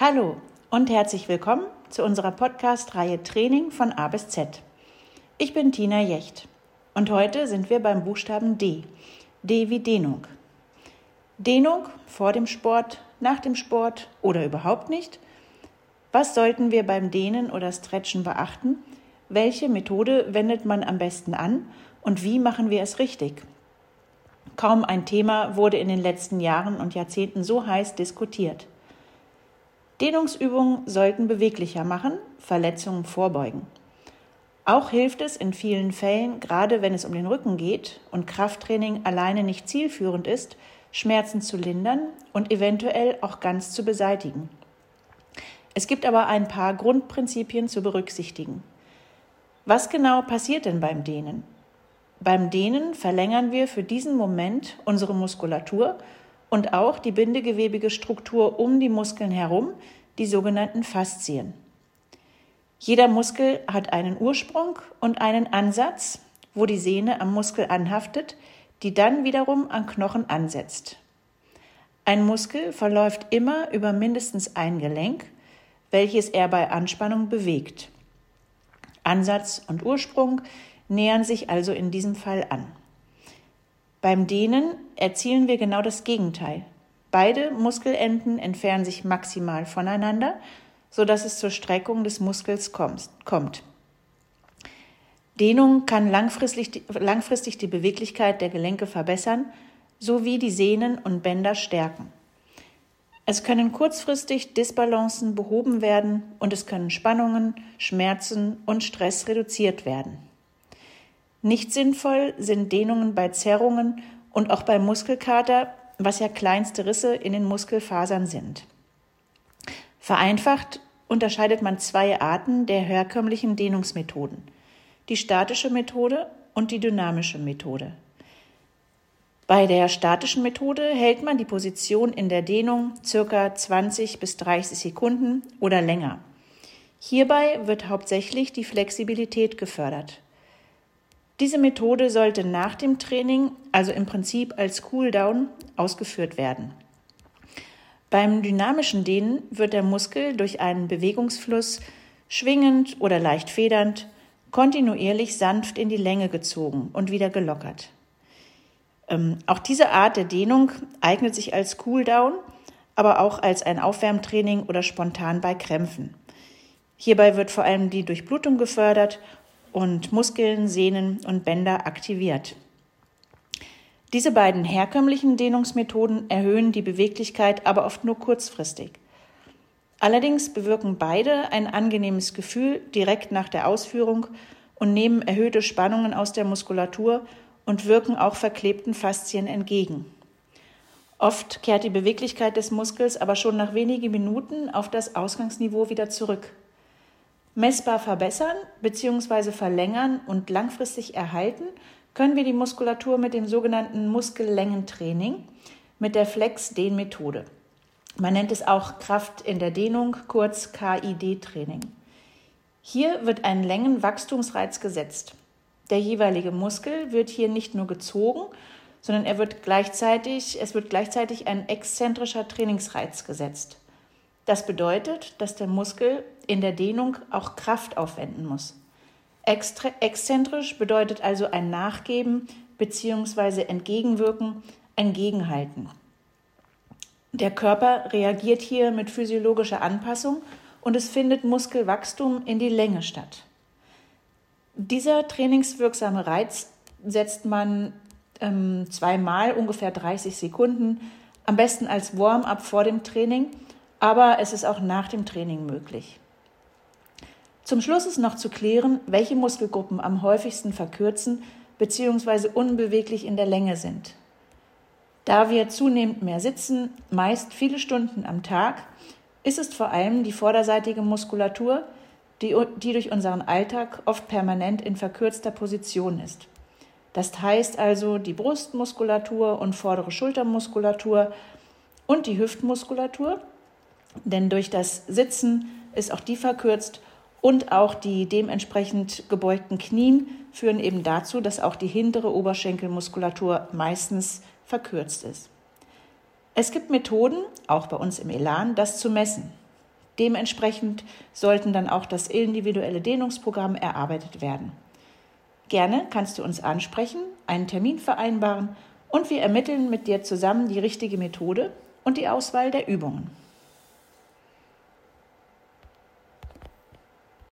Hallo und herzlich willkommen zu unserer Podcast-Reihe Training von A bis Z. Ich bin Tina Jecht und heute sind wir beim Buchstaben D. D wie Dehnung. Dehnung vor dem Sport, nach dem Sport oder überhaupt nicht? Was sollten wir beim Dehnen oder Stretchen beachten? Welche Methode wendet man am besten an und wie machen wir es richtig? Kaum ein Thema wurde in den letzten Jahren und Jahrzehnten so heiß diskutiert. Dehnungsübungen sollten beweglicher machen, Verletzungen vorbeugen. Auch hilft es in vielen Fällen, gerade wenn es um den Rücken geht und Krafttraining alleine nicht zielführend ist, Schmerzen zu lindern und eventuell auch ganz zu beseitigen. Es gibt aber ein paar Grundprinzipien zu berücksichtigen. Was genau passiert denn beim Dehnen? Beim Dehnen verlängern wir für diesen Moment unsere Muskulatur und auch die bindegewebige Struktur um die Muskeln herum, die sogenannten Faszien. Jeder Muskel hat einen Ursprung und einen Ansatz, wo die Sehne am Muskel anhaftet, die dann wiederum an Knochen ansetzt. Ein Muskel verläuft immer über mindestens ein Gelenk, welches er bei Anspannung bewegt. Ansatz und Ursprung nähern sich also in diesem Fall an. Beim Dehnen erzielen wir genau das Gegenteil. Beide Muskelenden entfernen sich maximal voneinander sodass es zur Streckung des Muskels kommt. Dehnung kann langfristig, langfristig die Beweglichkeit der Gelenke verbessern sowie die Sehnen und Bänder stärken. Es können kurzfristig Disbalancen behoben werden und es können Spannungen, Schmerzen und Stress reduziert werden. Nicht sinnvoll sind Dehnungen bei Zerrungen und auch bei Muskelkater, was ja kleinste Risse in den Muskelfasern sind. Vereinfacht unterscheidet man zwei Arten der herkömmlichen Dehnungsmethoden. Die statische Methode und die dynamische Methode. Bei der statischen Methode hält man die Position in der Dehnung circa 20 bis 30 Sekunden oder länger. Hierbei wird hauptsächlich die Flexibilität gefördert. Diese Methode sollte nach dem Training, also im Prinzip als Cooldown, ausgeführt werden. Beim dynamischen Dehnen wird der Muskel durch einen Bewegungsfluss schwingend oder leicht federnd kontinuierlich sanft in die Länge gezogen und wieder gelockert. Ähm, auch diese Art der Dehnung eignet sich als Cooldown, aber auch als ein Aufwärmtraining oder spontan bei Krämpfen. Hierbei wird vor allem die Durchblutung gefördert und Muskeln, Sehnen und Bänder aktiviert. Diese beiden herkömmlichen Dehnungsmethoden erhöhen die Beweglichkeit aber oft nur kurzfristig. Allerdings bewirken beide ein angenehmes Gefühl direkt nach der Ausführung und nehmen erhöhte Spannungen aus der Muskulatur und wirken auch verklebten Faszien entgegen. Oft kehrt die Beweglichkeit des Muskels aber schon nach wenigen Minuten auf das Ausgangsniveau wieder zurück. Messbar verbessern bzw. verlängern und langfristig erhalten können wir die Muskulatur mit dem sogenannten Muskellängentraining mit der Flex-Dehn-Methode. Man nennt es auch Kraft in der Dehnung, kurz KID-Training. Hier wird ein Längenwachstumsreiz gesetzt. Der jeweilige Muskel wird hier nicht nur gezogen, sondern er wird gleichzeitig, es wird gleichzeitig ein exzentrischer Trainingsreiz gesetzt. Das bedeutet, dass der Muskel in der Dehnung auch Kraft aufwenden muss. Extra, exzentrisch bedeutet also ein Nachgeben bzw. entgegenwirken, ein Gegenhalten. Der Körper reagiert hier mit physiologischer Anpassung und es findet Muskelwachstum in die Länge statt. Dieser trainingswirksame Reiz setzt man ähm, zweimal ungefähr 30 Sekunden, am besten als Warm-up vor dem Training, aber es ist auch nach dem Training möglich. Zum Schluss ist noch zu klären, welche Muskelgruppen am häufigsten verkürzen bzw. unbeweglich in der Länge sind. Da wir zunehmend mehr sitzen, meist viele Stunden am Tag, ist es vor allem die vorderseitige Muskulatur, die, die durch unseren Alltag oft permanent in verkürzter Position ist. Das heißt also die Brustmuskulatur und vordere Schultermuskulatur und die Hüftmuskulatur, denn durch das Sitzen ist auch die verkürzt und auch die dementsprechend gebeugten Knien führen eben dazu, dass auch die hintere Oberschenkelmuskulatur meistens verkürzt ist. Es gibt Methoden, auch bei uns im Elan, das zu messen. Dementsprechend sollten dann auch das individuelle Dehnungsprogramm erarbeitet werden. Gerne kannst du uns ansprechen, einen Termin vereinbaren und wir ermitteln mit dir zusammen die richtige Methode und die Auswahl der Übungen.